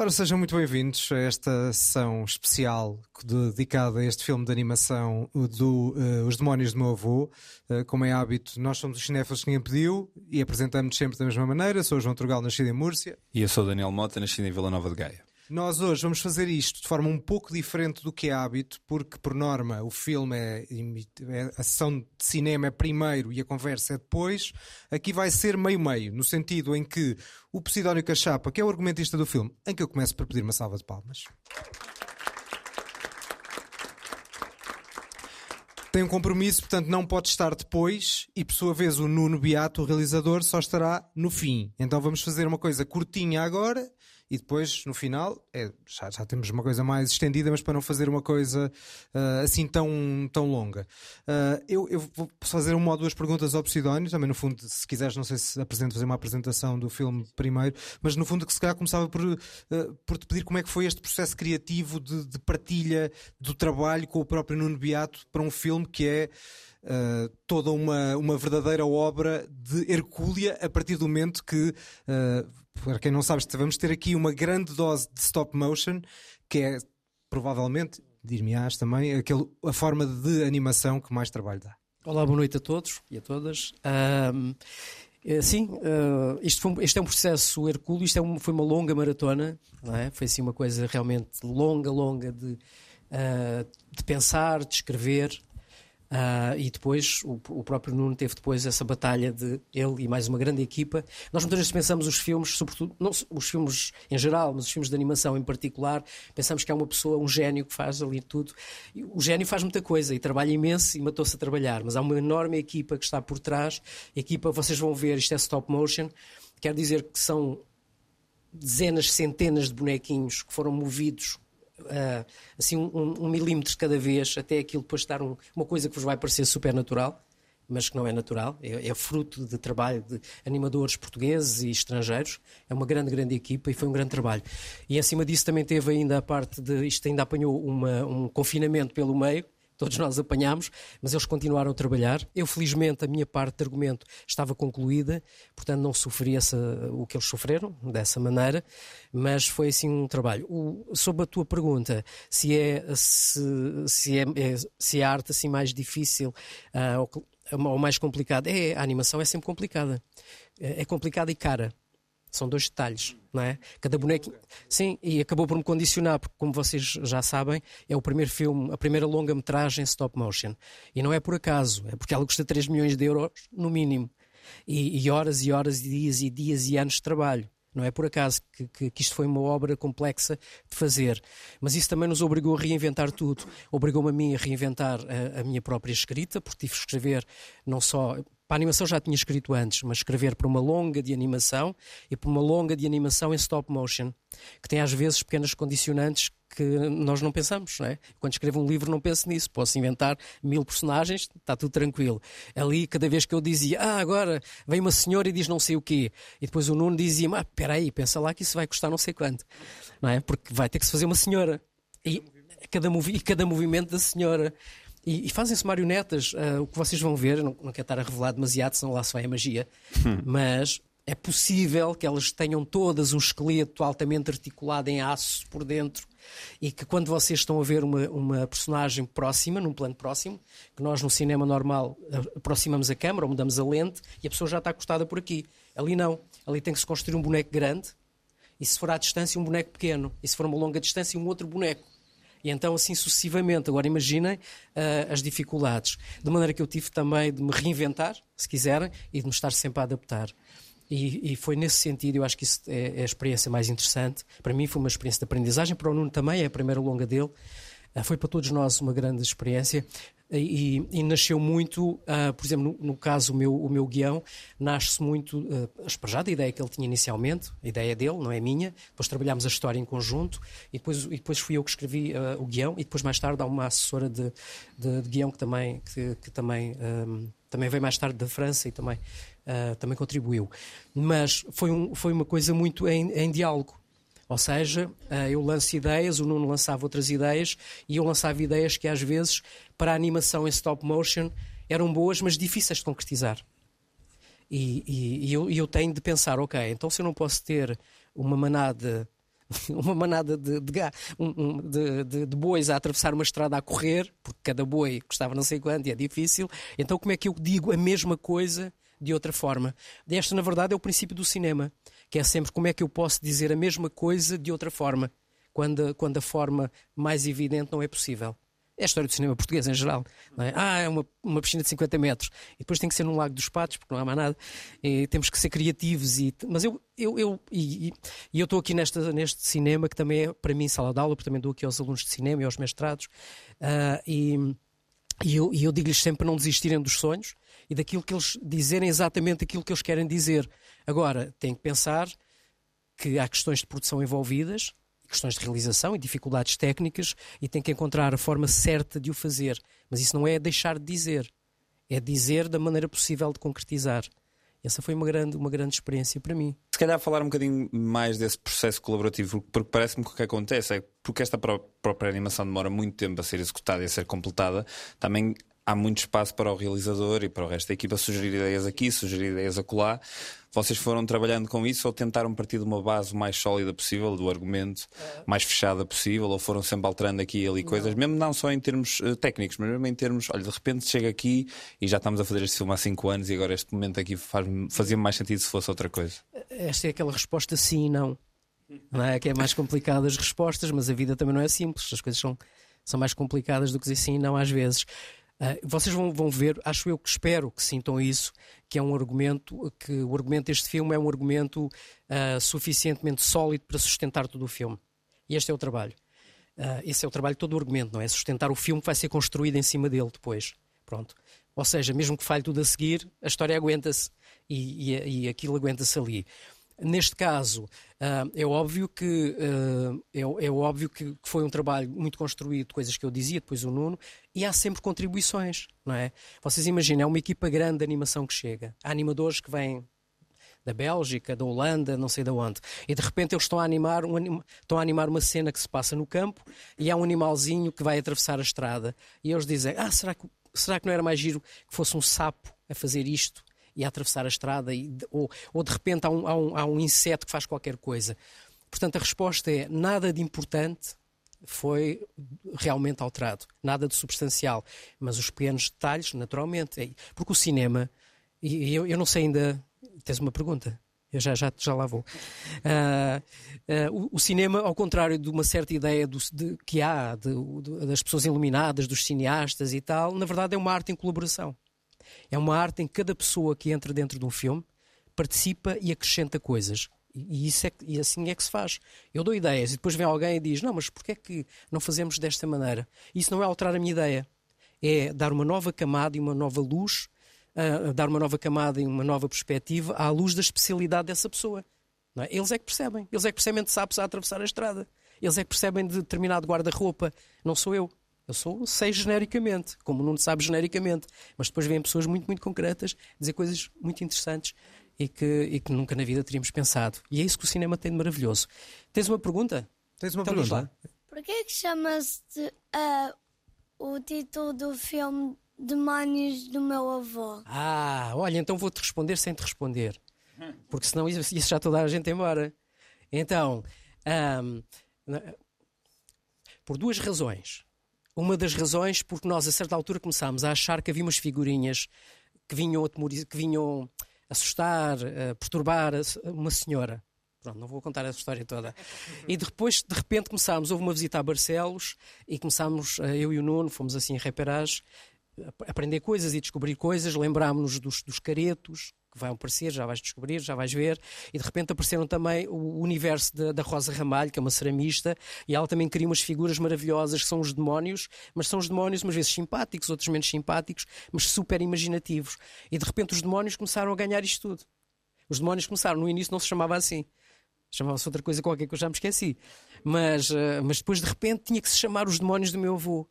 Ora, sejam muito bem-vindos a esta sessão especial dedicada a este filme de animação do uh, Os Demónios do Meu Avô. Uh, como é hábito, nós somos os cinéfilos que ninguém pediu e apresentamos-nos sempre da mesma maneira. Sou João Trugal, nascido em Múrcia. E eu sou Daniel Mota, nascido em Vila Nova de Gaia. Nós hoje vamos fazer isto de forma um pouco diferente do que é hábito, porque por norma o filme é, é a sessão de cinema é primeiro e a conversa é depois. Aqui vai ser meio-meio, no sentido em que o Posidónio Cachapa, que é o argumentista do filme, em que eu começo por pedir uma salva de palmas. Tem um compromisso, portanto não pode estar depois, e por sua vez o Nuno Beato, o realizador, só estará no fim. Então vamos fazer uma coisa curtinha agora e depois no final é, já, já temos uma coisa mais estendida, mas para não fazer uma coisa uh, assim tão, tão longa. Uh, eu, eu vou fazer uma ou duas perguntas ao Posidónio, também no fundo, se quiseres, não sei se apresento fazer uma apresentação do filme primeiro, mas no fundo que se calhar começava por, uh, por te pedir como é que foi este processo criativo de, de partilha do trabalho com o próprio Nuno Beato para um filme que é Uh, toda uma, uma verdadeira obra de Hercúlea a partir do momento que, uh, para quem não sabe, vamos ter aqui uma grande dose de stop motion, que é provavelmente, dir-me-ás também, aquele, a forma de animação que mais trabalho dá. Olá, boa noite a todos e a todas. Uh, sim, uh, isto, foi, isto, é um processo hercúleo, isto é um, foi uma longa maratona, é? foi assim uma coisa realmente longa, longa de, uh, de pensar, de escrever, Uh, e depois o, o, próprio Nuno teve depois essa batalha de ele e mais uma grande equipa. Nós muitas vezes pensamos os filmes, sobretudo, não os filmes em geral, mas os filmes de animação em particular, pensamos que é uma pessoa, um gênio que faz ali tudo. E o gênio faz muita coisa e trabalha imenso e matou-se a trabalhar, mas há uma enorme equipa que está por trás. Equipa, vocês vão ver, isto é stop motion, quer dizer que são dezenas, centenas de bonequinhos que foram movidos uh, assim um, um, milímetro cada vez, até aquilo depois estar um, uma coisa que vos vai parecer super natural, mas que não é natural, é, é, fruto de trabalho de animadores portugueses e estrangeiros. É uma grande, grande equipa e foi um grande trabalho. E acima disso também teve ainda a parte de. Isto ainda apanhou uma, um confinamento pelo meio todos nós apanhámos, mas eles continuaram a trabalhar. Eu, felizmente, a minha parte de argumento estava concluída, portanto não sofri essa, o que eles sofreram, dessa maneira, mas foi assim um trabalho. O, sobre a tua pergunta, se é, se, se é, é se é a arte assim mais difícil uh, ou, ou mais complicada, é, a animação é sempre complicada. É, é complicada e cara. São dois detalhes, não é? Cada bonequinho. Sim, e acabou por me condicionar, porque, como vocês já sabem, é o primeiro filme, a primeira longa-metragem stop motion. E não é por acaso, é porque ela custa 3 milhões de euros, no mínimo. E, e horas e horas, e dias e dias e anos de trabalho. Não é por acaso que, que, que, isto foi uma obra complexa de fazer. Mas isso também nos obrigou a reinventar tudo. Obrigou-me a mim a reinventar a, a, minha própria escrita, porque tive que escrever não só para a animação já tinha escrito antes, mas escrever para uma longa de animação e para uma longa de animação em stop motion, que tem às vezes pequenas condicionantes que nós não pensamos, não é? Quando escrevo um livro não penso nisso, posso inventar mil personagens, está tudo tranquilo. Ali, cada vez que eu dizia, ah, agora vem uma senhora e diz não sei o quê, e depois o Nuno dizia, ah, espera aí, pensa lá que isso vai custar não sei quanto, não é? Porque vai ter que se fazer uma senhora. E cada, movi e cada movimento da senhora. E, e fazem-se marionetas. Uh, o que vocês vão ver, não, não quero estar a revelar demasiado, senão lá se vai a magia, hum. mas é possível que elas tenham todas um esqueleto altamente articulado em aço por dentro e que quando vocês estão a ver uma, uma personagem próxima, num plano próximo, que nós no cinema normal aproximamos a câmera ou mudamos a lente e a pessoa já está acostada por aqui. Ali não. Ali tem que se construir um boneco grande e se for à distância um boneco pequeno e se for uma longa distância um outro boneco. E então, assim sucessivamente. Agora, imaginem uh, as dificuldades. De maneira que eu tive também de me reinventar, se quiserem, e de me estar sempre a adaptar. E, e, foi nesse sentido, eu acho que isso é, é, a experiência mais interessante. Para mim foi uma experiência de aprendizagem, para o Nuno também, é a primeira longa dele. Uh, foi para todos nós uma grande experiência e, e nasceu muito, uh, por exemplo, no, no, caso o meu, o meu guião, nasce muito, uh, da ideia que ele tinha inicialmente, a ideia dele, não é minha, depois trabalhámos a história em conjunto e depois, e depois fui eu que escrevi uh, o guião e depois mais tarde há uma assessora de, de, de guião que também, que, que também, um, também veio mais tarde da França e também, uh, também contribuiu. Mas foi, um, foi uma coisa muito em, em diálogo. Ou seja, eu lanço ideias, o Nuno lançava outras ideias e eu lançava ideias que às vezes para a animação em stop motion eram boas, mas difíceis de concretizar. E, e, e, eu, eu tenho de pensar, ok, então se eu não posso ter uma manada uma manada de, de, de, de, de, bois a atravessar uma estrada a correr, porque cada boi custava não sei quanto e é difícil. Então, como é que eu digo a mesma coisa de outra forma? Este, na verdade, é o princípio do cinema, que é sempre como é que eu posso dizer a mesma coisa de outra forma, quando, quando a forma mais evidente não é possível. É a história do cinema português em geral. É? Ah, é uma, uma piscina de 50 metros. E depois tem que ser num lago dos patos, porque não há mais nada. E temos que ser criativos. E, mas eu, eu, eu, e, e eu estou aqui nesta, neste cinema, que também é, para mim, sala de aula, porque também dou aqui aos alunos de cinema e aos mestrados. Uh, e, e eu, eu digo-lhes sempre para não desistirem dos sonhos e daquilo que eles dizerem exatamente aquilo que eles querem dizer. Agora, têm que pensar que há questões de produção envolvidas, questões de realização e dificuldades técnicas e tem que encontrar a forma certa de o fazer. Mas isso não é deixar de dizer, é dizer da maneira possível de concretizar. Essa foi uma grande, uma grande experiência para mim. Se calhar falar um bocadinho mais desse processo colaborativo, porque parece-me que o que acontece é porque esta própria animação demora muito tempo a ser executada e a ser completada, também há muito espaço para o realizador e para o resto da equipa sugerir ideias aqui, sugerir ideias acolá. Vocês foram trabalhando com isso ou tentaram partir de uma base mais sólida possível, do argumento mais fechada possível, ou foram sempre alterando aqui e ali coisas, mesmo não só em termos uh, técnicos, mas mesmo em termos, olha, de repente chega aqui e já estamos a fazer este filme há 5 anos e agora este momento aqui faz, fazia mais sentido se fosse outra coisa. Esta é aquela resposta sim e não. Não é que é mais complicada as respostas, mas a vida também não é simples. As coisas são, são mais complicadas do que dizer sim e não às vezes. Uh, vocês vão, vão, ver, acho eu que espero que sintam isso, que é um argumento, que o argumento deste filme é um argumento uh, suficientemente sólido para sustentar todo o filme. E este é o trabalho. Uh, esse é o trabalho todo o argumento, não é? Sustentar o filme que vai ser construído em cima dele depois. Pronto. Ou seja, mesmo que falhe tudo a seguir, a história aguenta-se e, e, e aquilo aguenta-se ali. Neste caso, uh, é óbvio que uh, é, é, óbvio que, foi um trabalho muito construído, coisas que eu dizia, depois o Nuno, e há sempre contribuições, não é? Vocês imaginem, é uma equipa grande de animação que chega. Há animadores que vêm da Bélgica, da Holanda, não sei de onde. E de repente eles estão a animar, um, estão a animar uma cena que se passa no campo e há um animalzinho que vai atravessar a estrada. E eles dizem: Ah, será que, será que não era mais giro que fosse um sapo a fazer isto? E a atravessar a estrada, e, ou, ou de repente há um, há, um, há um inseto que faz qualquer coisa. Portanto, a resposta é nada de importante foi realmente alterado, nada de substancial, mas os pequenos detalhes, naturalmente, é, porque o cinema, e eu, eu não sei ainda, tens uma pergunta? Eu já, já, já lá vou. Uh, uh, o, o, cinema, ao contrário de uma certa ideia do, de, que há de, de, das pessoas iluminadas, dos cineastas e tal, na verdade é uma arte em colaboração. É uma arte em que cada pessoa que entra dentro de um filme participa e acrescenta coisas. E, isso é, e assim é que se faz. Eu dou ideias e depois vem alguém e diz: Não, mas porquê é que não fazemos desta maneira? Isso não é alterar a minha ideia. É dar uma nova camada e uma nova luz, uh, dar uma nova camada e uma nova perspectiva à luz da especialidade dessa pessoa. É? Eles é que percebem. Eles é que percebem de sapos a atravessar a estrada. Eles é que percebem de determinado guarda-roupa. Não sou eu. Eu sou, sei genericamente, como não sabe genericamente, mas depois vêm pessoas muito, muito concretas dizer coisas muito interessantes e que, e que nunca na vida teríamos pensado. E é isso que o cinema tem de maravilhoso. Tens uma pergunta? Tens uma então, pergunta? Porquê que chama-se uh, o título do filme Demónios do meu avô? Ah, olha, então vou-te responder sem te responder. Porque senão isso, isso já toda a gente embora. Então, um, por duas razões. Uma das razões porque nós, a certa altura, começámos a achar que havia umas figurinhas que vinham, que vinham assustar, perturbar uma senhora. Pronto, não vou contar essa história toda. E depois, de repente, começámos, houve uma visita a Barcelos e começámos, uh, eu e o Nuno, fomos assim em reparage, aprender coisas e descobrir coisas, lembrámos-nos dos, dos caretos, que vão aparecer, já vais descobrir, já vais ver, e de repente apareceram também o universo da, da Rosa Ramalho, que é uma ceramista, e ela também cria umas figuras maravilhosas que são os demónios, mas são os demónios umas vezes simpáticos, outros menos simpáticos, mas super imaginativos. E de repente os demónios começaram a ganhar isto tudo. Os demónios começaram, no início não se chamava assim. Chamava-se outra coisa qualquer que eu já me esqueci. Mas, eh, mas depois de repente tinha que se chamar os demónios do meu avô.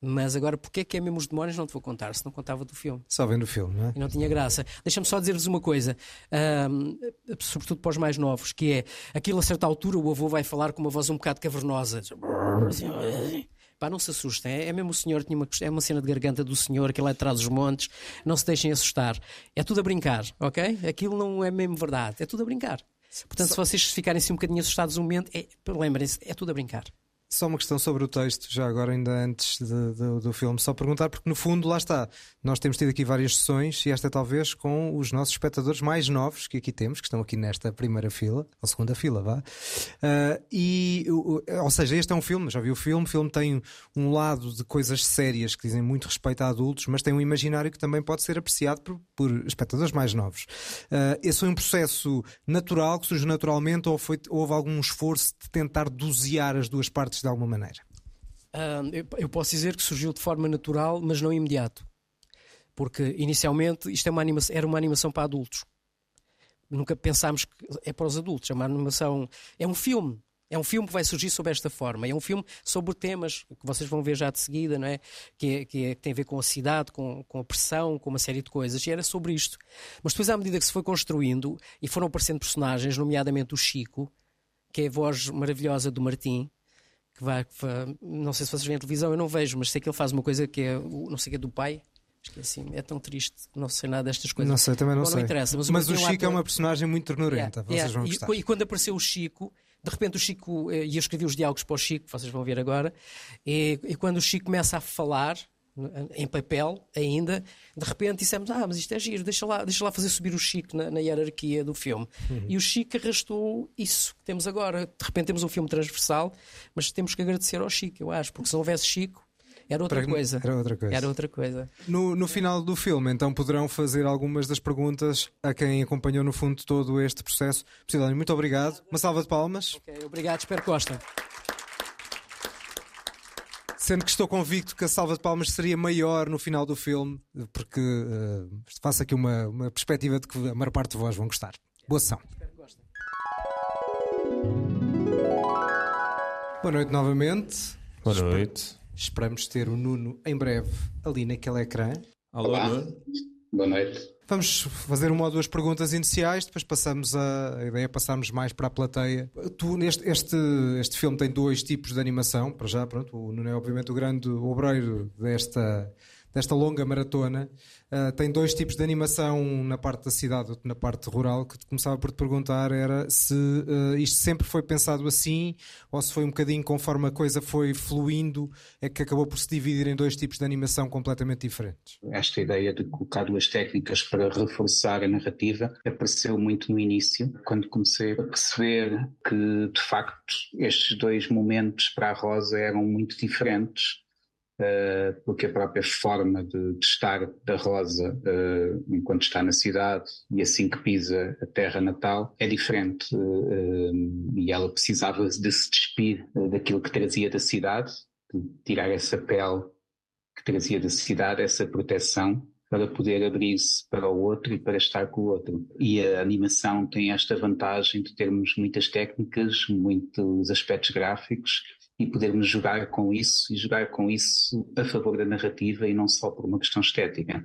Mas agora, porque é que é mesmo os demónios? Não te vou contar, se não contava do filme. Só vem do filme, não é? E não tinha graça. Deixa-me só dizer-vos uma coisa, um, sobretudo para os mais novos, que é aquilo a certa altura o avô vai falar com uma voz um bocado cavernosa. Pá, não se assustem, é, é mesmo o senhor, tinha uma, é uma cena de garganta do senhor, que lá atrás dos montes, não se deixem assustar. É tudo a brincar, ok? Aquilo não é mesmo verdade, é tudo a brincar. Portanto, se vocês ficarem assim um bocadinho assustados um momento, é, lembrem-se, é tudo a brincar. Só uma questão sobre o texto, já agora, ainda antes de, de, do filme, só perguntar, porque no fundo, lá está, nós temos tido aqui várias sessões e esta talvez com os nossos espectadores mais novos que aqui temos, que estão aqui nesta primeira fila, ou segunda fila, vá. Uh, e, ou seja, este é um filme, já vi o filme, o filme tem um lado de coisas sérias que dizem muito respeito a adultos, mas tem um imaginário que também pode ser apreciado por, por espectadores mais novos. Uh, esse foi um processo natural, que surge naturalmente, ou foi, houve algum esforço de tentar dosear as duas partes de alguma maneira? Uh, eu posso dizer que surgiu de forma natural, mas não imediato. Porque inicialmente isto é uma animação, era uma animação para adultos. Nunca pensámos que é para os adultos. É uma animação. É um filme. É um filme que vai surgir sob esta forma. É um filme sobre temas que vocês vão ver já de seguida, não é? Que, é, que, é, que tem a ver com a cidade, com, com a pressão, com uma série de coisas. E era sobre isto. Mas depois, à medida que se foi construindo e foram aparecendo personagens, nomeadamente o Chico, que é a voz maravilhosa do Martim, que vai, não sei se vocês veem a televisão, eu não vejo, mas sei que ele faz uma coisa que é não sei que é do pai. Acho que é assim, é tão triste, não sei nada destas coisas. Não sei, também não Bom, sei. Não interessa, mas, mas o, o Chico ator... é uma personagem muito ternurenta, yeah, vocês yeah. vão gostar. E, e, quando apareceu o Chico, de repente o Chico, eh, e eu escrevi os diálogos para o Chico, vocês vão ver agora, e, e quando o Chico começa a falar, em papel ainda, de repente dissemos: Ah, mas isto é giro, deixa lá, deixa lá fazer subir o Chico na, na hierarquia do filme. Uhum. E o Chico arrastou isso que temos agora. De repente temos um filme transversal, mas temos que agradecer ao Chico, eu acho, porque se não houvesse Chico. Era outra, Para... coisa. era outra coisa. Era outra coisa. No, no final do filme, então, poderão fazer algumas das perguntas a quem acompanhou, no fundo, todo este processo. Psidónio, muito obrigado. Uma salva de palmas. Okay, obrigado, espero que gostem. Sendo que estou convicto que a salva de palmas seria maior no final do filme, porque uh, faço aqui uma, uma perspectiva de que a maior parte de vós vão gostar. Boa sessão. Boa noite novamente. Boa noite. Esperamos ter o Nuno em breve ali naquele ecrã. Alô, Olá. Nuno. Boa noite. Vamos fazer uma ou duas perguntas iniciais, depois passamos a, a ideia passarmos mais para a plateia. Tu, este, este, este filme tem dois tipos de animação, para já, pronto, o Nuno é obviamente o grande obreiro desta, desta longa maratona. Uh, tem dois tipos de animação na parte da cidade, outro na parte rural. Que começava por te perguntar era se uh, isto sempre foi pensado assim ou se foi um bocadinho conforme a coisa foi fluindo, é que acabou por se dividir em dois tipos de animação completamente diferentes. Esta ideia de colocar duas técnicas para reforçar a narrativa apareceu muito no início, quando comecei a perceber que de facto estes dois momentos para a Rosa eram muito diferentes Uh, porque a própria forma de, de estar da Rosa uh, enquanto está na cidade e assim que pisa a terra natal é diferente uh, e ela precisava de se despir daquilo que trazia da cidade, de tirar essa pele que trazia da cidade, essa proteção para poder abrir-se para o outro e para estar com o outro. E a animação tem esta vantagem de termos muitas técnicas, muitos aspectos gráficos e podermos jogar com isso e jogar com isso a favor da narrativa e não só por uma questão estética.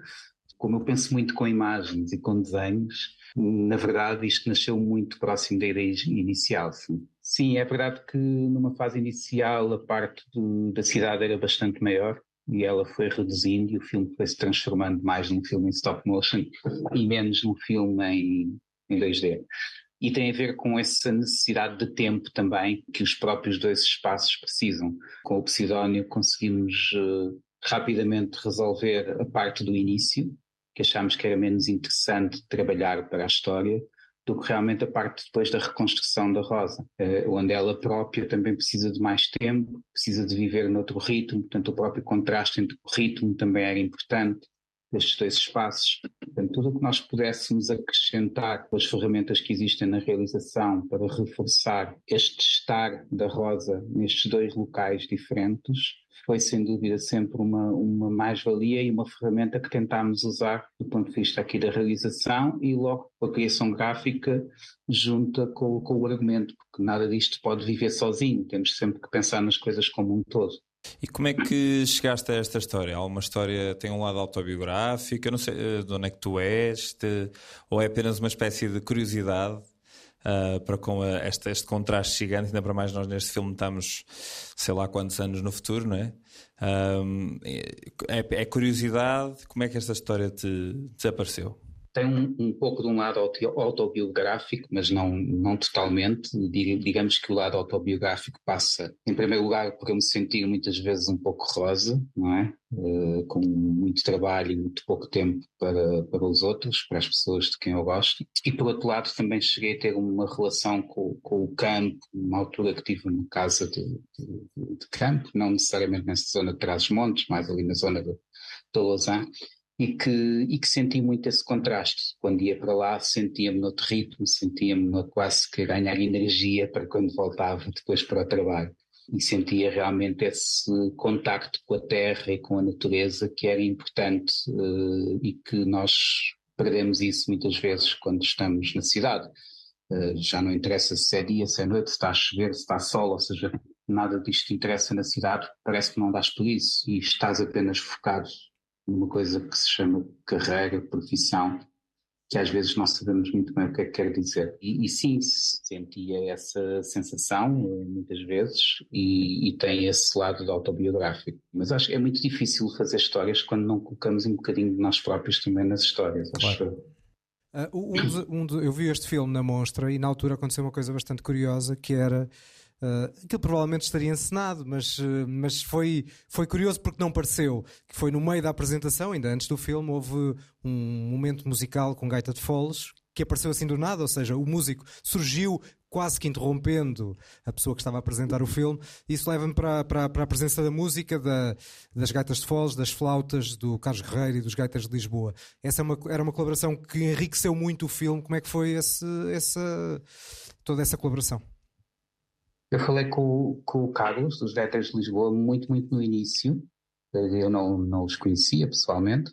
Como eu penso muito com imagens e com desenhos, na verdade isto nasceu muito próximo da ideia inicial. Sim, sim é verdade que numa fase inicial a parte do, da cidade era bastante maior, e ela foi reduzindo e o filme foi se transformando mais num filme em stop motion e menos num filme em, em 2D. E tem a ver com essa necessidade de tempo também que os próprios dois espaços precisam. Com o Psidónio conseguimos uh, rapidamente resolver a parte do início, que achámos que era menos interessante trabalhar para a história, do que realmente a parte depois da reconstrução da Rosa, uh, onde ela própria também precisa de mais tempo, precisa de viver noutro ritmo, portanto o próprio contraste entre o ritmo também era importante, destes dois espaços. Portanto, tudo o que nós pudéssemos acrescentar com as ferramentas que existem na realização para reforçar este estar da Rosa nestes dois locais diferentes foi sem dúvida sempre uma, uma mais-valia e uma ferramenta que tentámos usar do ponto de vista aqui da realização e logo a criação gráfica junta com, com o argumento, porque nada disto pode viver sozinho, temos sempre que pensar nas coisas como um todo. E como é que chegaste a esta história? Há uma história, tem um lado autobiográfico, eu não sei eh, de onde é que tu és, te, ou é apenas uma espécie de curiosidade uh, para com a, este, este contraste gigante, ainda para mais nós neste filme estamos sei lá quantos anos no futuro, não é? Um, é, é, curiosidade, como é que esta história te desapareceu? Tem um, um, pouco de um lado autobiográfico, mas não, não totalmente. Digamos que o lado autobiográfico passa, em primeiro lugar, por eu me sentir muitas vezes um pouco rosa, não é? Uh, com muito trabalho e muito pouco tempo para, para os outros, para as pessoas de quem eu gosto. E por outro lado, também cheguei a ter uma relação com, com o campo, numa altura que tive uma casa de, de, de campo, não necessariamente nessa zona de Trás-os-Montes, mais ali na zona de, de Lausanne e que, e que senti muito esse contraste. Quando ia para lá, sentia-me noutro ritmo, sentia-me quase que ganhar energia para quando voltava depois para o trabalho. E sentia realmente esse contacto com a terra e com a natureza que era importante uh, e que nós perdemos isso muitas vezes quando estamos na cidade. Uh, já não interessa se é dia, se é noite, se está a chover, se está sol, ou seja, nada disto interessa na cidade, parece que não dás por isso e estás apenas focado numa coisa que se chama carreira, profissão, que às vezes não sabemos muito bem o que é que quer dizer. E, e sim, sentia essa sensação eh, muitas vezes e, e, tem esse lado do autobiográfico. Mas acho que é muito difícil fazer histórias quando não colocamos um bocadinho de nós próprios também nas histórias. Claro. Acho. Uh, um, um, eu vi este filme na mostra e na altura aconteceu uma coisa bastante curiosa que era Uh, aquilo provavelmente estaria encenado, mas, uh, mas foi, foi curioso porque não pareceu. Que foi no meio da apresentação, ainda antes do filme, houve um momento musical com gaita de foles que apareceu assim do nada, ou seja, o músico surgiu quase que interrompendo a pessoa que estava a apresentar o filme. Isso leva-me para, para, para, a presença da música, da, das gaitas de foles, das flautas do Carlos Guerreiro e dos gaitas de Lisboa. Essa é uma, era uma colaboração que enriqueceu muito o filme. Como é que foi esse, essa, toda essa colaboração? Eu falei com, com o Carlos, dos Déteres de Lisboa, muito, muito no início. Eu não, não os conhecia pessoalmente.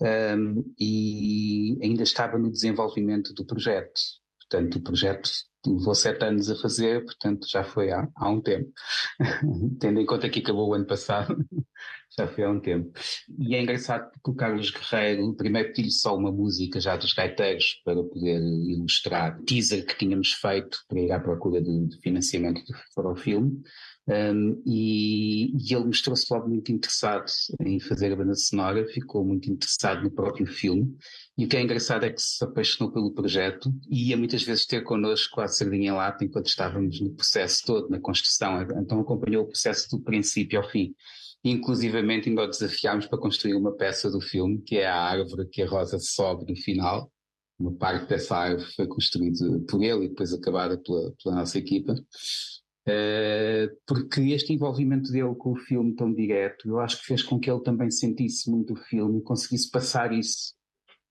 Um, e ainda estava no desenvolvimento do projeto. Portanto, o projeto levou sete anos a fazer, portanto já foi há, há um tempo. Tendo em conta que acabou o ano passado, já foi há um tempo. E é engraçado porque o Carlos Guerreiro, primeiro pedi-lhe só uma música já dos gaiteiros para poder ilustrar o teaser que tínhamos feito para ir à procura de, de financiamento para o filme. Um, e, e, ele mostrou-se logo muito interessado em fazer a banda sonora, ficou muito interessado no próprio filme. E o que é engraçado é que se apaixonou pelo projeto e ia muitas vezes ter connosco a sardinha em lata enquanto estávamos no processo todo, na construção. Então acompanhou o processo do princípio ao fim. Inclusivamente ainda o desafiámos para construir uma peça do filme, que é a árvore que a Rosa sobe no final. Uma parte dessa árvore foi construída por ele e depois acabada pela, pela nossa equipa. Uh, porque este envolvimento dele com o filme tão direto, eu acho que fez com que ele também sentisse muito o filme e conseguisse passar isso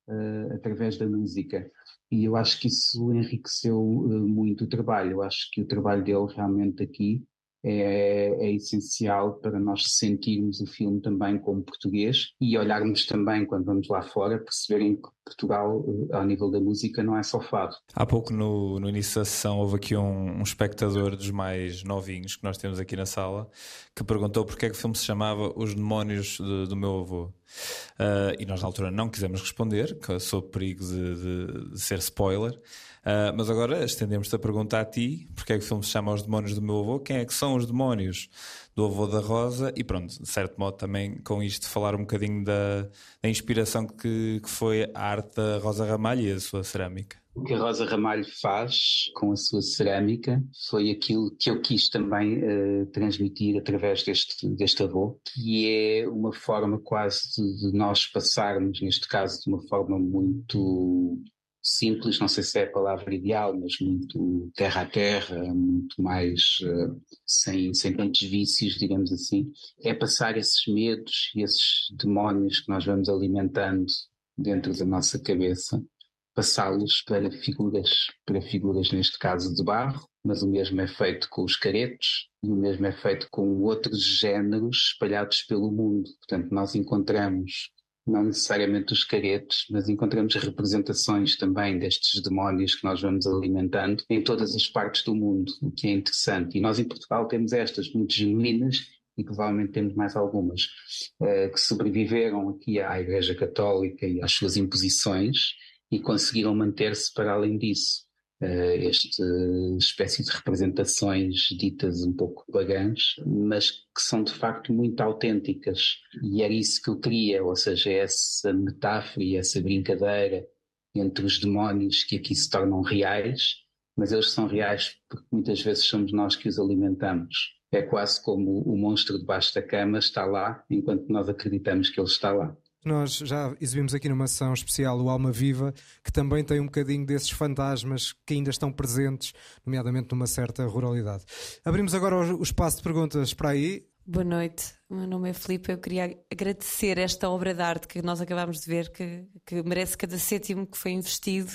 uh, através da música. E eu acho que isso enriqueceu uh, muito o trabalho. Eu acho que o trabalho dele realmente aqui é, é, essencial para nós sentirmos o filme também como português e olharmos também, quando vamos lá fora, perceberem que Portugal, eh, ao nível da música, não é só fado. Há pouco no, no início da sessão houve aqui um, um, espectador dos mais novinhos que nós temos aqui na sala que perguntou porque é que o filme se chamava Os Demónios de, do Meu Avô. Uh, e nós na altura não quisemos responder, sob perigo de, de, de ser spoiler. Uh, mas agora estendemos-te a pergunta a ti: porque é que o filme se chama Os Demónios do Meu Avô? Quem é que são os demónios do avô da Rosa? E pronto, de certo modo também com isto falar um bocadinho da, da inspiração que, que foi a arte da Rosa Ramalho e a sua cerâmica. O que a Rosa Ramalho faz com a sua cerâmica foi aquilo que eu quis também uh, transmitir através deste, deste avô, que é uma forma quase de, de nós passarmos, neste caso, de uma forma muito simples, não sei se é a palavra ideal, mas muito terra a terra, muito mais uh, sem, sem tantos vícios, digamos assim, é passar esses medos e esses demónios que nós vamos alimentando dentro da nossa cabeça, passá-los para figuras, para figuras neste caso de barro, mas o mesmo é feito com os caretos e o mesmo é feito com outros géneros espalhados pelo mundo. Portanto, nós encontramos não necessariamente os caretos, mas encontramos representações também destes demónios que nós vamos alimentando em todas as partes do mundo, o que é interessante. E nós em Portugal temos estas muito genuínas e provavelmente temos mais algumas, uh, que sobreviveram aqui à Igreja Católica e às suas imposições e conseguiram manter-se para além disso. Uh, esta espécie de representações ditas um pouco pagãs, mas que são de facto muito autênticas. E era isso que eu queria, ou seja, essa metáfora e essa brincadeira entre os demónios que aqui se tornam reais, mas eles são reais porque muitas vezes somos nós que os alimentamos. É quase como o monstro debaixo da cama está lá, enquanto nós acreditamos que ele está lá. Nós já exibimos aqui numa sessão especial o Alma Viva, que também tem um bocadinho desses fantasmas que ainda estão presentes, nomeadamente numa certa ruralidade. Abrimos agora o espaço de perguntas para aí. Boa noite, o meu nome é Filipe. Eu queria agradecer esta obra de arte que nós acabámos de ver, que, que merece cada cêntimo que foi investido.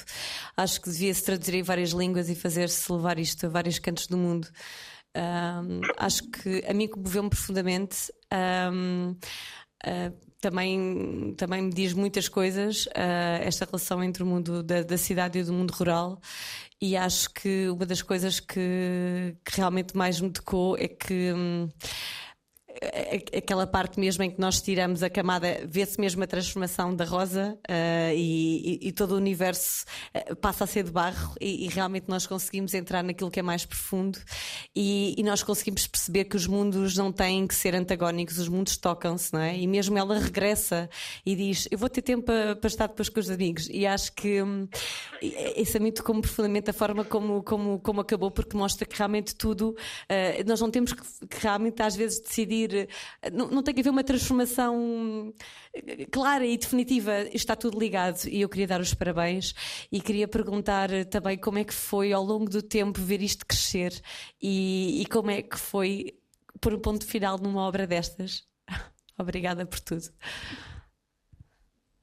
Acho que devia se traduzir em várias línguas e fazer-se levar isto a vários cantos do mundo. Um, acho que a mim comoveu-me profundamente. Um, Uh, também, também me diz muitas coisas uh, esta relação entre o mundo da, da, cidade e do mundo rural. E acho que uma das coisas que, que realmente mais me tocou é que hum, aquela parte mesmo em que nós tiramos a camada, vê-se mesmo a transformação da rosa uh, e, e, e, todo o universo uh, passa a ser de barro e, e, realmente nós conseguimos entrar naquilo que é mais profundo e, nós conseguimos perceber que os mundos não têm que ser antagónicos, os mundos tocam-se, não é? E mesmo ela regressa e diz: Eu vou ter tempo para, estar depois com os amigos. E acho que um, isso mim tocou profundamente a forma como, como, como acabou, porque mostra que realmente tudo, uh, nós não temos que, que realmente às vezes decidir não, não tem que haver uma transformação eh, clara e definitiva, está tudo ligado. E eu queria dar os parabéns e queria perguntar também como é que foi ao longo do tempo ver isto crescer e, e como é que foi pôr um ponto final numa obra destas. Obrigada por tudo.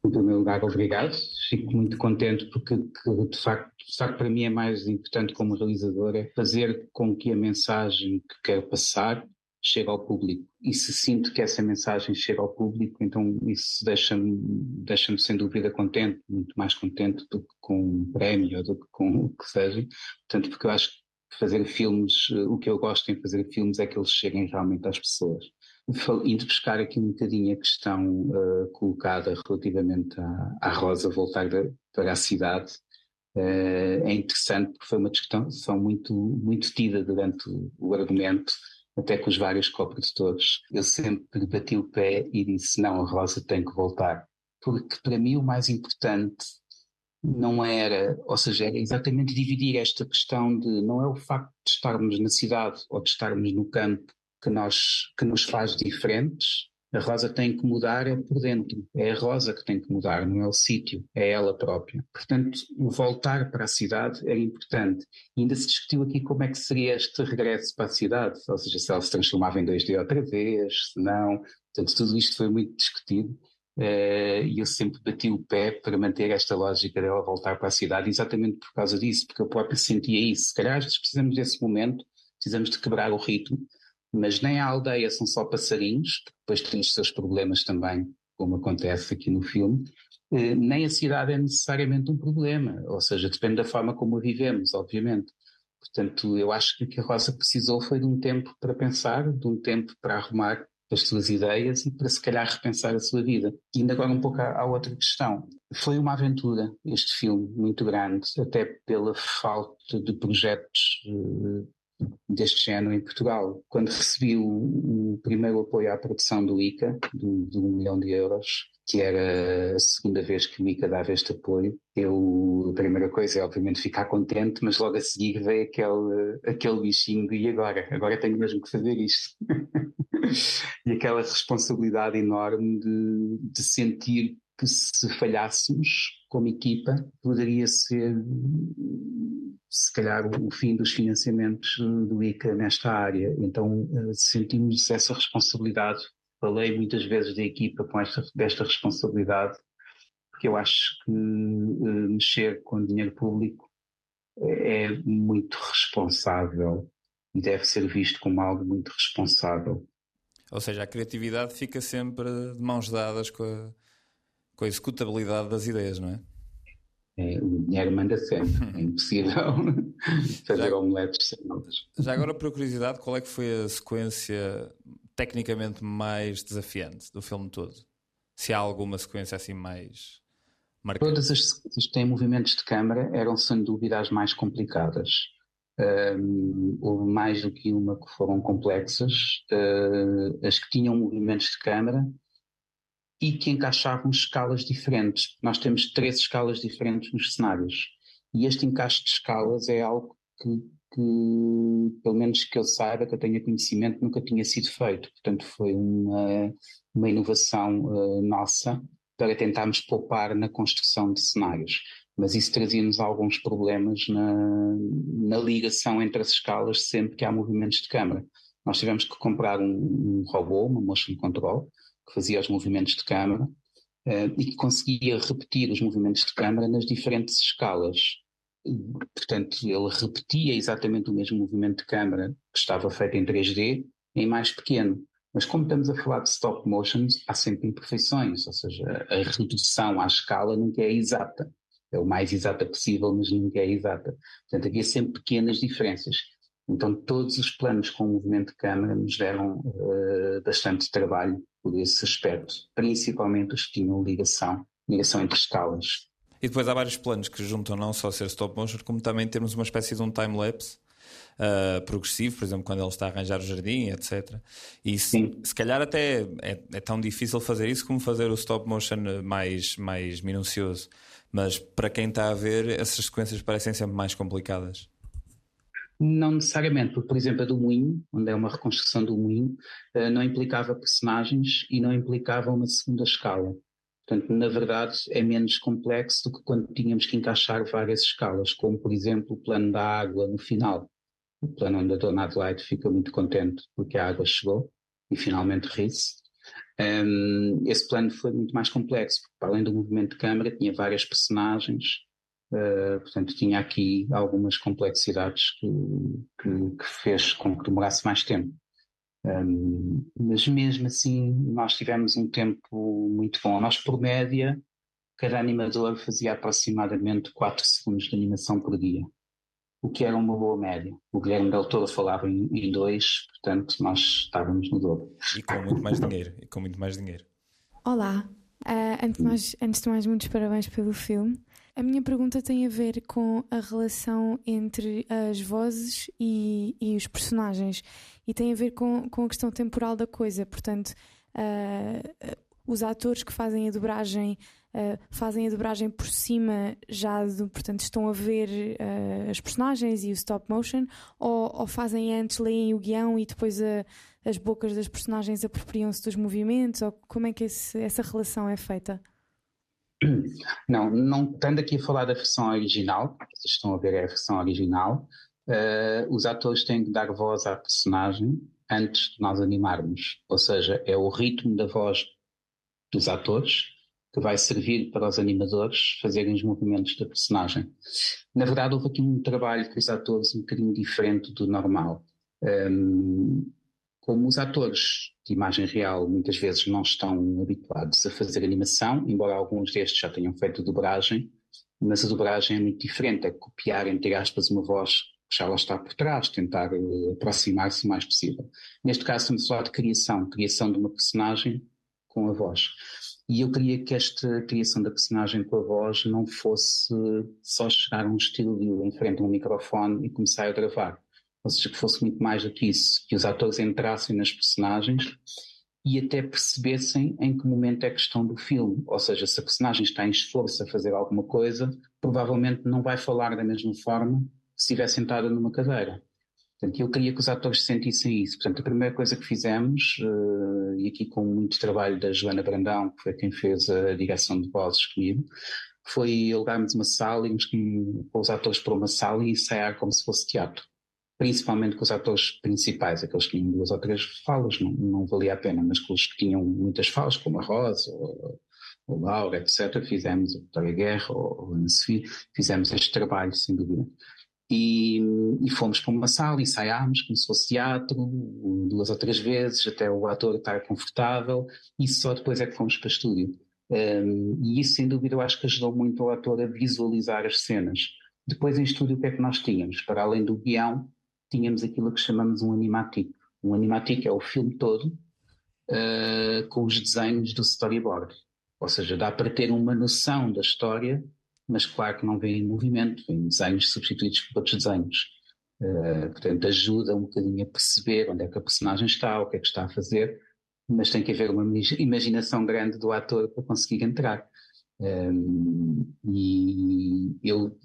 Em primeiro lugar, obrigado. Fico muito contente porque, que, de facto, de facto, para mim é mais importante como realizador é fazer com que a mensagem que quero passar chega ao público. E se sinto que essa mensagem chega ao público, então isso deixa-me deixa sem dúvida contente, muito mais contente do que com um prémio ou do que com o que seja. Portanto, porque eu acho que fazer filmes, eh, o que eu gosto em fazer filmes é que eles cheguem realmente às pessoas. Indo buscar aqui um bocadinho a questão uh, colocada relativamente à, à Rosa voltar para a cidade, uh, é interessante porque foi uma discussão muito, muito tida durante o, o argumento até com os vários co-produtores, eu sempre bati o pé e disse: não, a Rosa tem que voltar. Porque para mim o mais importante não era, ou seja, era exatamente dividir esta questão de não é o facto de estarmos na cidade ou de estarmos no campo que, nós, que nos faz diferentes, a rosa tem que mudar é por dentro. É a rosa que tem que mudar, não é o sítio, é ela própria. Portanto, voltar para a cidade é importante. Ainda se discutiu aqui como é que seria este regresso para a cidade, ou seja, se ela se transformava em 2D outra vez, se não. Portanto, tudo isto foi muito discutido. Uh, e eu sempre bati o pé para manter esta lógica dela voltar para a cidade, exatamente por causa disso, porque eu próprio sentia isso. Se calhar precisamos desse momento, precisamos de quebrar o ritmo, mas nem a aldeia são só passarinhos, depois tem os seus problemas também, como acontece aqui no filme, eh, nem a cidade é necessariamente um problema, ou seja, depende da forma como a vivemos, obviamente. Portanto, eu acho que o que a Rosa precisou foi de um tempo para pensar, de um tempo para arrumar as suas ideias e para se calhar repensar a sua vida. E ainda agora um pouco à, outra questão. Foi uma aventura este filme, muito grande, até pela falta de projetos eh, deste género em Portugal. Quando recebi o, o primeiro apoio à produção do ICA, de, de, um milhão de euros, que era a segunda vez que o ICA dava este apoio, eu, a primeira coisa é obviamente ficar contente, mas logo a seguir veio aquele, aquele bichinho de e agora? Agora tenho mesmo que fazer isto. e aquela responsabilidade enorme de, de sentir que se falhássemos como equipa, poderia ser se calhar o fim dos financiamentos do ICA nesta área. Então eh, sentimos essa responsabilidade. Falei muitas vezes da equipa com esta, desta responsabilidade, porque eu acho que uh, mexer com dinheiro público é muito responsável e deve ser visto como algo muito responsável. Ou seja, a criatividade fica sempre de mãos dadas com a, com a executabilidade das ideias, não é? É, o dinheiro manda sempre, é impossível fazer já, omeletes sem notas. Já agora, por curiosidade, qual é que foi a sequência tecnicamente mais desafiante do filme todo? Se há alguma sequência assim mais marcante? Todas as sequências que têm movimentos de câmara eram sem dúvida as mais complicadas. Um, houve mais do que uma que foram complexas. Uh, as que tinham movimentos de câmara e que encaixavam escalas diferentes. Nós temos três escalas diferentes nos cenários. E este encaixe de escalas é algo que, que, pelo menos que eu saiba, que eu tenha conhecimento, nunca tinha sido feito. Portanto, foi uma, uma inovação uh, nossa para tentarmos poupar na construção de cenários. Mas isso trazia-nos alguns problemas na, na ligação entre as escalas sempre que há movimentos de câmara. Nós tivemos que comprar um, um robô, uma motion control, que fazia os movimentos de câmara uh, e que conseguia repetir os movimentos de câmara nas diferentes escalas. Portanto, ele repetia exatamente o mesmo movimento de câmara que estava feito em 3D, em mais pequeno. Mas como estamos a falar de stop motions, há sempre imperfeições, ou seja, a redução à escala nunca é exata. É o mais exata possível, mas nunca é exata. Portanto, havia sempre pequenas diferenças. Então, todos os planos com movimento de câmara nos deram uh, bastante trabalho por esse aspecto, principalmente os que tinham ligação, ligação entre escalas. E depois há vários planos que juntam não só ser stop motion, como também termos uma espécie de um time-lapse uh, progressivo, por exemplo, quando ele está a arranjar o jardim, etc. E se, se calhar até é, é, tão difícil fazer isso como fazer o stop motion mais, mais minucioso. Mas para quem está a ver, essas sequências parecem sempre mais complicadas. Não necessariamente, porque, por exemplo, a do Moinho, onde é uma reconstrução do Moinho, uh, não implicava personagens e não implicava uma segunda escala. Portanto, na verdade, é menos complexo do que quando tínhamos que encaixar várias escalas, como, por exemplo, o plano da água no final. O plano onde a Dona Adelaide fica muito contente porque a água chegou e finalmente ri-se. Um, esse plano foi muito mais complexo, porque para além do movimento de câmara, tinha várias personagens, uh, portanto, tinha aqui algumas complexidades que, que, que, fez com que demorasse mais tempo. Um, mas mesmo assim, nós tivemos um tempo muito bom. Nós, por média, cada animador fazia aproximadamente 4 segundos de animação por dia o que era uma boa média. O Guilherme Del Toro falava em, em dois, portanto nós estávamos no dobro. E com muito mais dinheiro. E com muito mais dinheiro. Olá, uh, antes, de mais, antes de mais, muitos parabéns pelo filme. A minha pergunta tem a ver com a relação entre as vozes e, e os personagens e tem a ver com, com a questão temporal da coisa. Portanto, uh, os atores que fazem a dobragem uh, fazem a dobragem por cima já, de, portanto, estão a ver uh, as personagens e o stop motion, ou, ou, fazem antes, leem o guião e depois a, as bocas das personagens apropriam-se dos movimentos, ou como é que esse, essa relação é feita? Não, não estando aqui a falar da versão original, vocês estão a ver a versão original, uh, os atores têm que dar voz à personagem antes de nós animarmos, ou seja, é o ritmo da voz dos atores que vai servir para os animadores fazerem os movimentos da personagem. Na verdade, houve aqui um trabalho com os atores um bocadinho diferente do normal. Um, como os atores de imagem real muitas vezes não estão habituados a fazer animação, embora alguns destes já tenham feito dobragem, mas a dobragem é muito diferente, é copiar, entre aspas, uma voz que já lá está por trás, tentar uh, aproximar-se o mais possível. Neste caso estamos a falar de criação, criação de uma personagem com a voz. E eu queria que esta criação da personagem com a voz não fosse só chegar a um estúdio em frente a um microfone e começar a gravar. Ou seja, que fosse muito mais do que isso, que os atores entrassem nas personagens e até percebessem em que momento é questão do filme. Ou seja, se a personagem está em esforço a fazer alguma coisa, provavelmente não vai falar da mesma forma se estiver sentada numa cadeira. Portanto, eu queria que os atores sentissem isso. Portanto, a primeira coisa que fizemos, uh, e aqui com muito trabalho da Joana Brandão, que foi quem fez a direção de vozes comigo, foi alugarmos uma sala, com, com os atores para uma sala e ensaiar como se fosse teatro. Principalmente com os atores principais, aqueles que tinham duas ou três falas, não, não valia a pena, mas com os que tinham muitas falas, como a Rosa, ou, ou Laura, etc., fizemos, a Vitória Guerra, ou, ou a Sofia, fizemos este trabalho, sem dúvida. E, e, fomos para uma sala, ensaiámos como se fosse teatro, duas ou três vezes, até o ator estar confortável, e só depois é que fomos para estúdio. Um, e isso, sem dúvida, eu acho que ajudou muito o ator a visualizar as cenas. Depois, em estúdio, o que é que nós tínhamos? Para além do guião, tínhamos aquilo que chamamos um animatic. Um animatic é o filme todo, uh, com os desenhos do storyboard. Ou seja, dá para ter uma noção da história mas claro que não vem em movimento, vem desenhos substituídos por outros desenhos. Uh, portanto, ajuda um bocadinho a perceber onde é que a personagem está, o que é que está a fazer, mas tem que haver uma imaginação grande do ator para conseguir entrar. Um, e eu,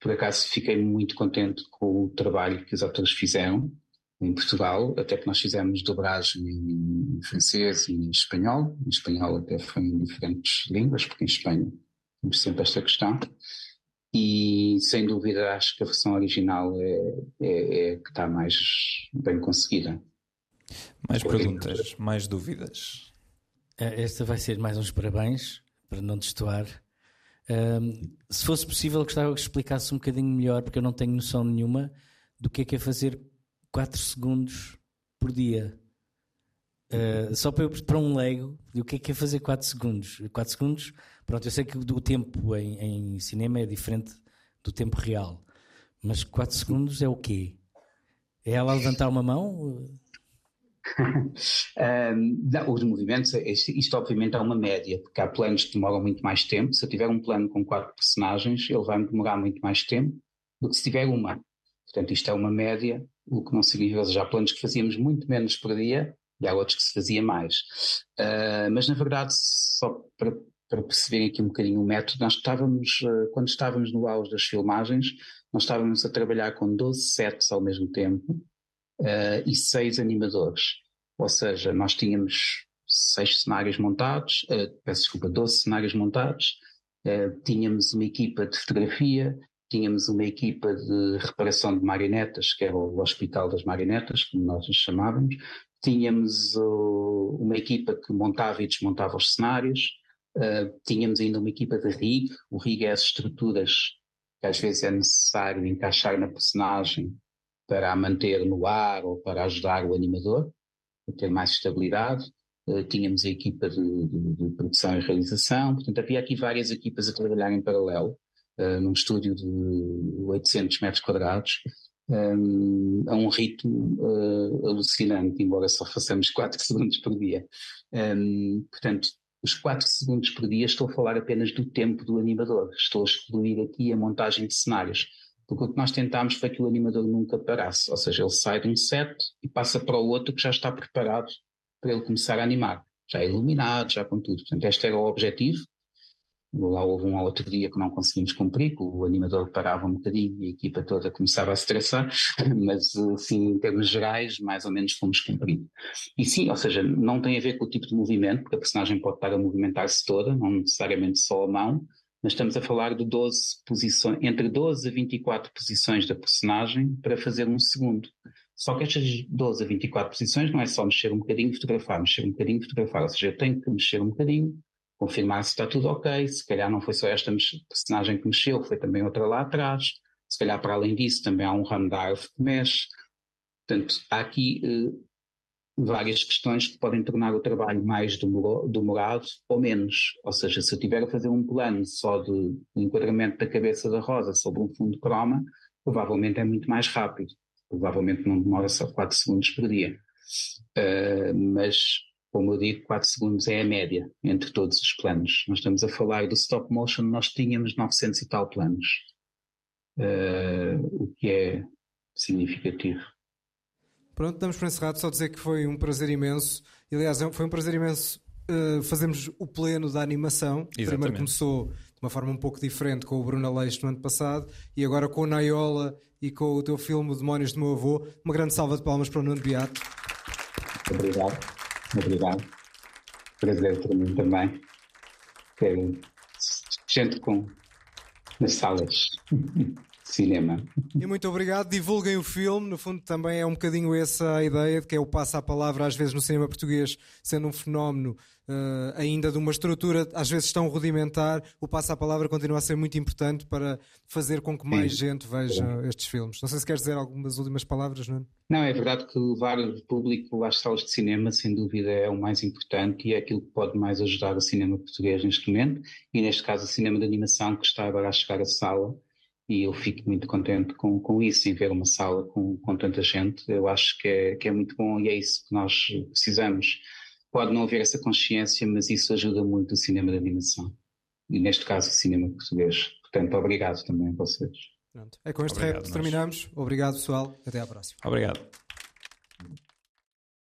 por acaso, fiquei muito contente com o trabalho que os atores fizeram em Portugal, até que nós fizemos dobragem em francês e em espanhol. Em espanhol até foi em diferentes línguas, porque em Espanha temos sempre esta questão. E sem dúvida acho que a versão original é, é, é que está mais bem conseguida. Mais perguntas, mais dúvidas. Eh, esta vai ser mais uns parabéns, para não destoar. Um, se fosse possível, gostava que explicasse um bocadinho melhor, porque eu não tenho noção nenhuma do que é que é fazer 4 segundos por dia. Uh, só para, eu, para um leigo, o que é que é fazer 4 segundos? 4 segundos, pronto, eu sei que o tempo em, em cinema é diferente do tempo real, mas 4 segundos é o quê? É ela levantar uma mão? um, os movimentos, isto, obviamente é uma média, porque há planos que demoram muito mais tempo. Se eu tiver um plano com quatro personagens, ele vai demorar muito mais tempo do que se tiver uma. Portanto, isto é uma média, o que não significa, já há planos que fazíamos muito menos por dia e há outros que se fazia mais. Uh, mas, na verdade, só para, para perceberem aqui um bocadinho o método, nós estávamos, uh, quando estávamos no auge das filmagens, nós estávamos a trabalhar com 12 sets ao mesmo tempo, uh, e seis animadores. Ou seja, nós tínhamos seis cenários montados, uh, peço desculpa, 12 cenários montados, uh, tínhamos uma equipa de fotografia, tínhamos uma equipa de reparação de marionetas, que era o Hospital das Marionetas, como nós nos chamávamos, tínhamos uh, uma equipa que montava e desmontava os cenários, uh, tínhamos ainda uma equipa de rig, o rig é as estruturas que às vezes é necessário encaixar na personagem para a manter no ar ou para ajudar o animador a ter mais estabilidade. Uh, tínhamos a equipa de, de, de, produção e realização, portanto havia aqui várias equipas a trabalhar em paralelo, uh, num estúdio de 800 metros quadrados, um, a um ritmo alucinante, embora só façamos 4 segundos por dia. Portanto, os 4 segundos por dia estou a falar apenas do tempo do animador, estou a excluir aqui a montagem de cenários porque o que nós tentámos foi que o animador nunca parasse, ou seja, ele sai de um set e passa para o outro que já está preparado para ele começar a animar, já iluminado, já com tudo. Portanto, este era o objetivo. Lá houve um outro dia que não conseguimos cumprir, que o animador parava um bocadinho e a equipa toda começava a estressar, mas assim, em termos gerais, mais ou menos fomos cumprindo. E sim, ou seja, não tem a ver com o tipo de movimento, porque a personagem pode estar a movimentar-se toda, não necessariamente só a mão, mas estamos a falar de 12 posições, entre 12 a 24 posições da personagem para fazer um segundo. Só que estas 12 a 24 posições não é só mexer um bocadinho, fotografar, mexer um bocadinho, fotografar. Ou seja, eu tenho que mexer um bocadinho, confirmar se está tudo ok, se calhar não foi só esta personagem que mexeu, foi também outra lá atrás. Se calhar, para além disso, também há um ramo da árvore que mexe. Portanto, há aqui eh, várias questões que podem tornar o trabalho mais demorado ou menos. Ou seja, se eu tiver a fazer um plano só de enquadramento da cabeça da rosa sobre um fundo croma, provavelmente é muito mais rápido. Provavelmente não demora só 4 segundos por dia. Uh, mas, como eu digo, 4 segundos é a média entre todos os planos. Nós estamos a falar do stop motion, nós tínhamos 900 e tal planos. Uh, o que é significativo. Pronto, damos por encerrado. Só dizer que foi um prazer imenso. E, aliás, é foi um prazer imenso uh, fazermos o pleno da animação. Exatamente. Primeiro começou de uma forma um pouco diferente com o Bruno Aleixo no ano passado e agora com o Naiola e com o teu filme Demónios do Meu Avô. Uma grande salva de palmas para o Nuno Beato. Obrigado. Obrigado. Prazer para mim também. Ter gente com nas salas cinema. E muito obrigado. Divulguem o filme. No fundo, também é um bocadinho essa a ideia de que é o passo à palavra, às vezes, no cinema português, sendo um fenómeno uh, ainda de uma estrutura, às vezes tão rudimentar. O passo à palavra continua a ser muito importante para fazer com que mais Sim. gente veja Sim. estes filmes. Não sei se queres dizer algumas últimas palavras, Nuno. Não, é verdade que levar o público às salas de cinema, sem dúvida, é o mais importante e é aquilo que pode mais ajudar o cinema português neste momento. E neste caso, o cinema de animação, que está agora a chegar à sala e eu fico muito contente com, com isso, em ver uma sala com, com tanta gente. Eu acho que é, que é muito bom e é isso que nós precisamos. Pode não haver essa consciência, mas isso ajuda muito o cinema de animação. E neste caso, o cinema português. Portanto, obrigado também a vocês. É com este rap que terminamos. Obrigado, pessoal. Até à próxima. Obrigado.